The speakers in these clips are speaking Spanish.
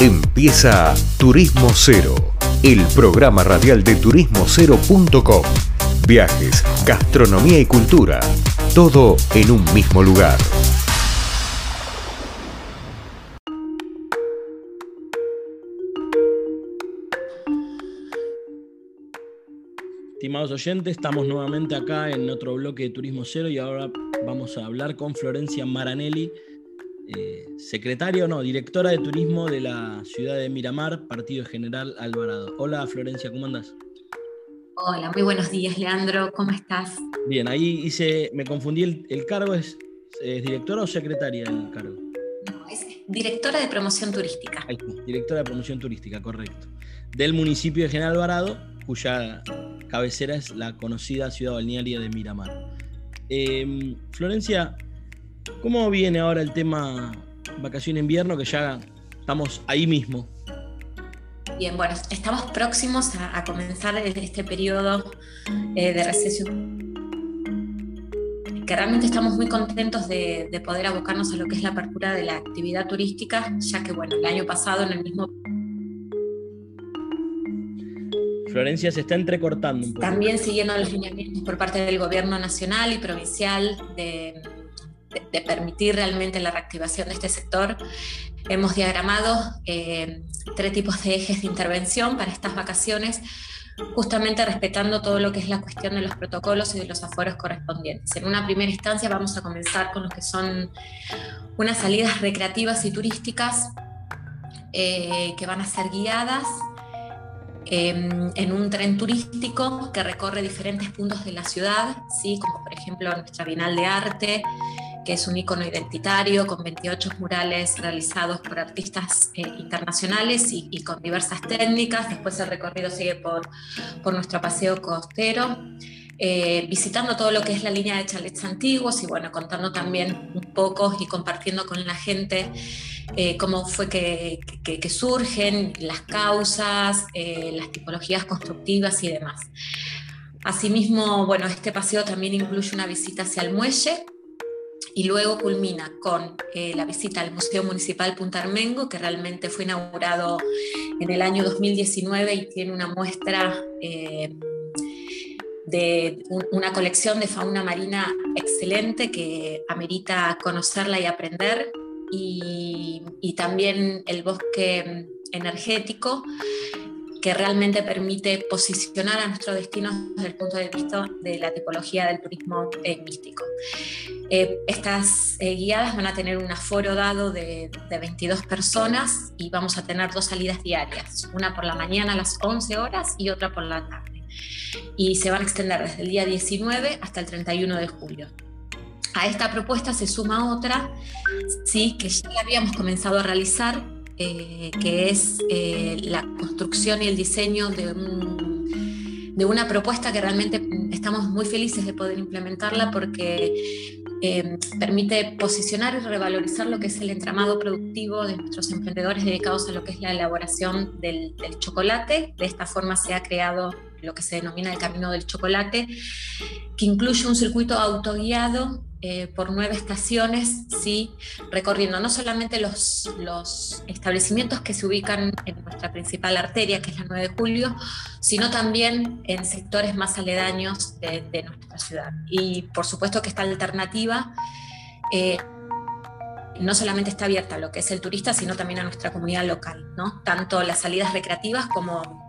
Empieza Turismo Cero, el programa radial de turismocero.com. Viajes, gastronomía y cultura, todo en un mismo lugar. Estimados oyentes, estamos nuevamente acá en otro bloque de Turismo Cero y ahora vamos a hablar con Florencia Maranelli, eh, secretaria o no, directora de turismo de la ciudad de Miramar, Partido General Alvarado. Hola Florencia, ¿cómo andas? Hola, muy buenos días Leandro, ¿cómo estás? Bien, ahí hice, me confundí el, cargo, ¿es, directora o secretaria el cargo? No, es directora de promoción turística. Ahí directora de promoción turística, correcto. Del municipio de General Alvarado, cuya cabecera es la conocida ciudad balnearia de Miramar. Em, Florencia, ¿cómo viene ahora el tema vacación invierno que ya estamos ahí mismo? Bien, bueno, estamos próximos a, comenzar este periodo eh, de recesión que realmente estamos muy contentos de, de, poder abocarnos a lo que es la apertura de la actividad turística, ya que bueno, el año pasado en el mismo Florencia se está entrecortando un poco. También siguiendo los lineamientos por parte del gobierno nacional y provincial de, permitir realmente la reactivación de este sector, hemos diagramado eh, tres tipos de ejes de intervención para estas vacaciones, justamente respetando todo lo que es la cuestión de los protocolos y de los aforos correspondientes. En una primera instancia vamos a comenzar con lo que son unas salidas recreativas y turísticas eh, que van a ser guiadas Em, en un tren turístico que recorre diferentes puntos de la ciudad, ¿sí? como por ejemplo nuestra Bienal de Arte, que es un icono identitario con 28 murales realizados por artistas eh, internacionales y, con diversas técnicas. Después el recorrido sigue por, por nuestro paseo costero. Eh, visitando todo lo que es la línea de chalets antiguos y bueno, contando también un poco y compartiendo con la gente eh, cómo fue que, surgen las causas, las tipologías constructivas y demás. Asimismo, bueno, este paseo también incluye una visita hacia el muelle, y luego culmina con la visita al Museo Municipal Punta Armengo, que realmente fue inaugurado en el año 2019 y tiene una muestra de una colección de fauna marina excelente que amerita conocerla y aprender, y, también el bosque energético que realmente permite posicionar a nuestro destino desde el punto de vista de la tipología del turismo eh, místico. Eh, estas eh, guiadas van a tener un aforo dado de, de, 22 personas y vamos a tener dos salidas diarias, una por la mañana a las 11 horas y otra por la tarde y se van a extender desde el día 19 hasta el 31 de julio. A esta propuesta se suma otra, sí, que ya habíamos comenzado a realizar, eh, que es eh, la construcción y el diseño de, de una propuesta que realmente estamos muy felices de poder implementarla porque eh, permite posicionar y revalorizar lo que es el entramado productivo de nuestros emprendedores dedicados a lo que es la elaboración del, del chocolate. De esta forma se ha creado lo que se denomina el Camino del Chocolate, que incluye un circuito autoguiado eh, por nueve estaciones, ¿sí? recorriendo no solamente los, los establecimientos que se ubican en nuestra principal arteria, que es la 9 de julio, sino también en sectores más aledaños de, nuestra ciudad. Y por supuesto que esta alternativa... Eh, no solamente está abierta a lo que es el turista, sino también a nuestra comunidad local, ¿no? Tanto las salidas recreativas como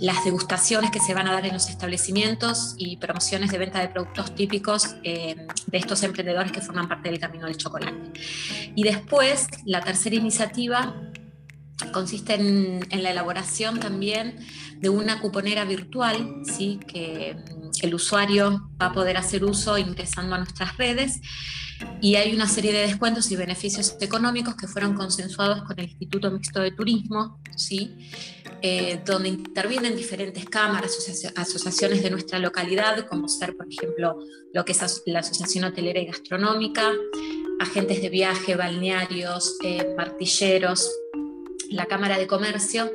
las degustaciones que se van a dar en los establecimientos y promociones de venta de productos típicos eh, de estos emprendedores que forman parte del Camino del Chocolate. Y después, la tercera iniciativa consiste en, la elaboración también de una cuponera virtual, ¿sí? que el usuario va a poder hacer uso ingresando a nuestras redes y hay una serie de descuentos y beneficios económicos que fueron consensuados con el Instituto Mixto de Turismo, ¿sí? Eh, donde intervienen diferentes cámaras, asociaciones de nuestra localidad, como ser, por ejemplo, lo que es la Asociación Hotelera y Gastronómica, agentes de viaje, balnearios, eh, martilleros, la Cámara de Comercio,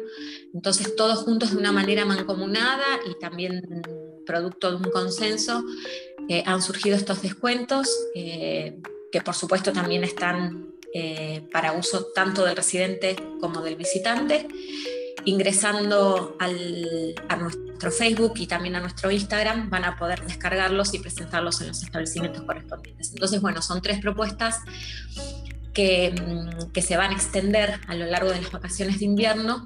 entonces todos juntos de una manera mancomunada y también producto de un consenso, eh, han surgido estos descuentos, eh, que por supuesto también están eh, para uso tanto del residente como del visitante. Ingresando a nuestro Facebook y también a nuestro Instagram van a poder descargarlos y presentarlos en los establecimientos correspondientes. Entonces, bueno, son tres propuestas que, mm, que se van a extender a lo largo de las vacaciones de invierno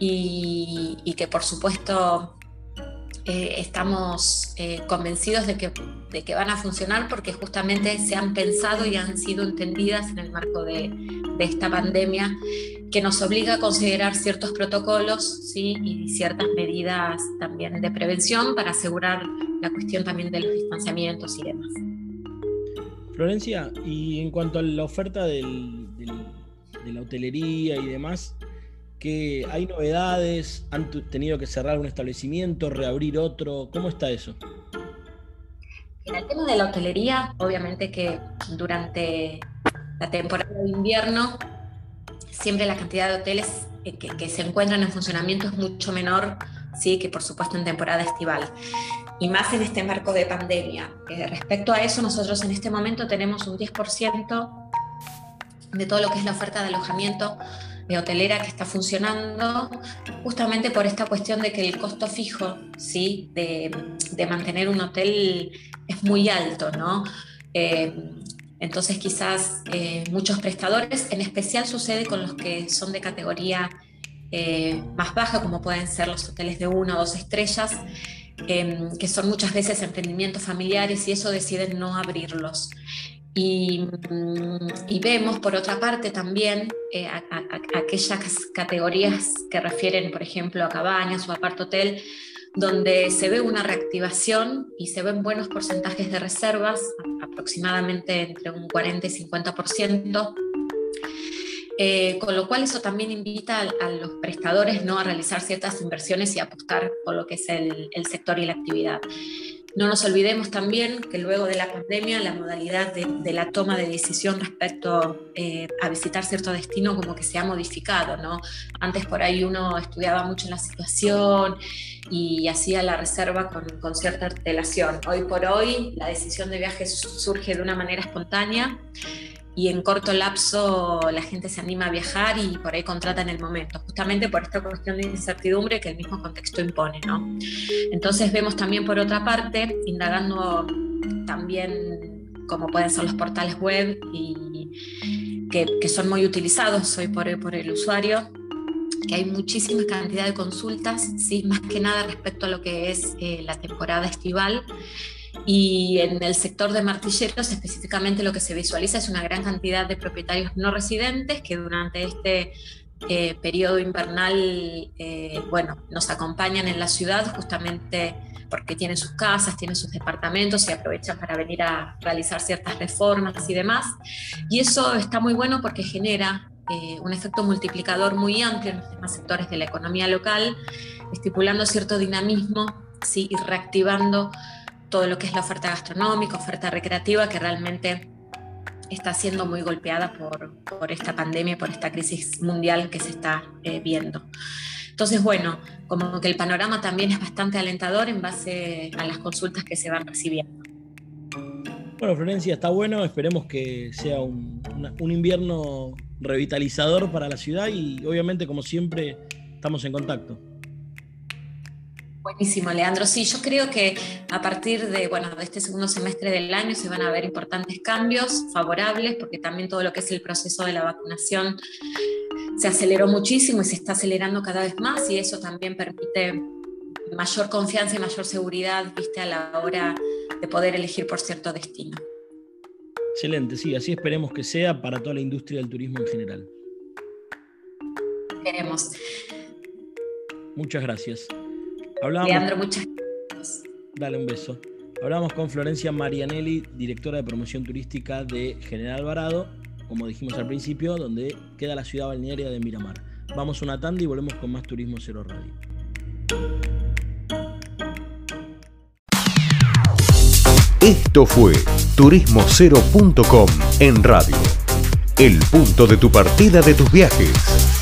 y, y que por supuesto eh, estamos eh, convencidos de que, de que, van a funcionar porque justamente se han pensado y han sido entendidas en el marco de, de esta pandemia que nos obliga a considerar ciertos protocolos ¿sí? y ciertas medidas también de prevención para asegurar la cuestión también de los distanciamientos y demás. Florencia, y en cuanto a la oferta del, de la hotelería y demás, que hay novedades, han tenido que cerrar un establecimiento, reabrir otro, ¿cómo está eso? En el tema de la hotelería, obviamente que durante la temporada de invierno, siempre la cantidad de hoteles que, se encuentran en funcionamiento es mucho menor, sí, que por supuesto en temporada estival. Y más en este marco de pandemia. Eh, respecto a eso, nosotros en este momento tenemos un 10% de todo lo que es la oferta de alojamiento de hotelera que está funcionando, justamente por esta cuestión de que el costo fijo ¿sí? de, mantener un hotel es muy alto, ¿no? Eh, entonces quizás eh, muchos prestadores, en especial sucede con los que son de categoría más baja, como pueden ser los hoteles de una o dos estrellas, que son muchas veces emprendimientos familiares y eso deciden no abrirlos. Mm, y, vemos, por otra parte, también eh, aquellas categorías que refieren, por ejemplo, a cabañas o a hotel, donde se ve una reactivación y se ven buenos porcentajes de reservas, aproximadamente entre un 40 y 50%. Eh, con lo cual eso también invita a, los prestadores ¿no? a realizar ciertas inversiones y apostar por lo que es el, el sector y la actividad. No nos olvidemos también que luego de la pandemia la modalidad de, la toma de decisión respecto eh, a visitar cierto destino como que se ha modificado, ¿no? Antes por ahí uno estudiaba mucho la situación y hacía la reserva con, con cierta antelación. Hoy por hoy la decisión de viaje surge de una manera espontánea y en corto lapso la gente se anima a viajar y por ahí contrata en el momento, justamente por esta cuestión de incertidumbre que el mismo contexto impone. ¿no? Entonces vemos también por otra parte, indagando también como pueden ser los portales web y que, que son muy utilizados hoy por, por el usuario, que hay muchísima cantidad de consultas, ¿sí? más que nada respecto a lo que es eh, la temporada estival y en el sector de martilleros específicamente lo que se visualiza es una gran cantidad de propietarios no residentes que durante este eh, periodo invernal eh, bueno, nos acompañan en la ciudad justamente porque tienen sus casas, tienen sus departamentos y aprovechan para venir a realizar ciertas reformas y demás. Y eso está muy bueno porque genera eh, un efecto multiplicador muy amplio en los demás sectores de la economía local, estipulando cierto dinamismo ¿sí? y reactivando todo lo que es la oferta gastronómica, oferta recreativa, que realmente está siendo muy golpeada por, por esta pandemia, por esta crisis mundial que se está eh, viendo. Entonces, bueno, como que el panorama también es bastante alentador en base a las consultas que se van recibiendo. Bueno, Florencia, está bueno, esperemos que sea un, un invierno revitalizador para la ciudad y obviamente, como siempre, estamos en contacto. Buenísimo, Leandro. Sí, yo creo que a partir de, bueno, de este segundo semestre del año se van a ver importantes cambios favorables, porque también todo lo que es el proceso de la vacunación se aceleró muchísimo y se está acelerando cada vez más y eso también permite mayor confianza y mayor seguridad, viste, a la hora de poder elegir por cierto destino. Excelente, sí, así esperemos que sea para toda la industria del turismo en general. Queremos. Muchas gracias. Leandro, muchas gracias. Dale un beso. Hablamos con Florencia Marianelli, directora de promoción turística de General Alvarado, como dijimos al principio, donde queda la ciudad balnearia de Miramar. Vamos a una tanda y volvemos con más Turismo Cero Radio. Esto fue turismocero.com en radio. El punto de tu partida de tus viajes.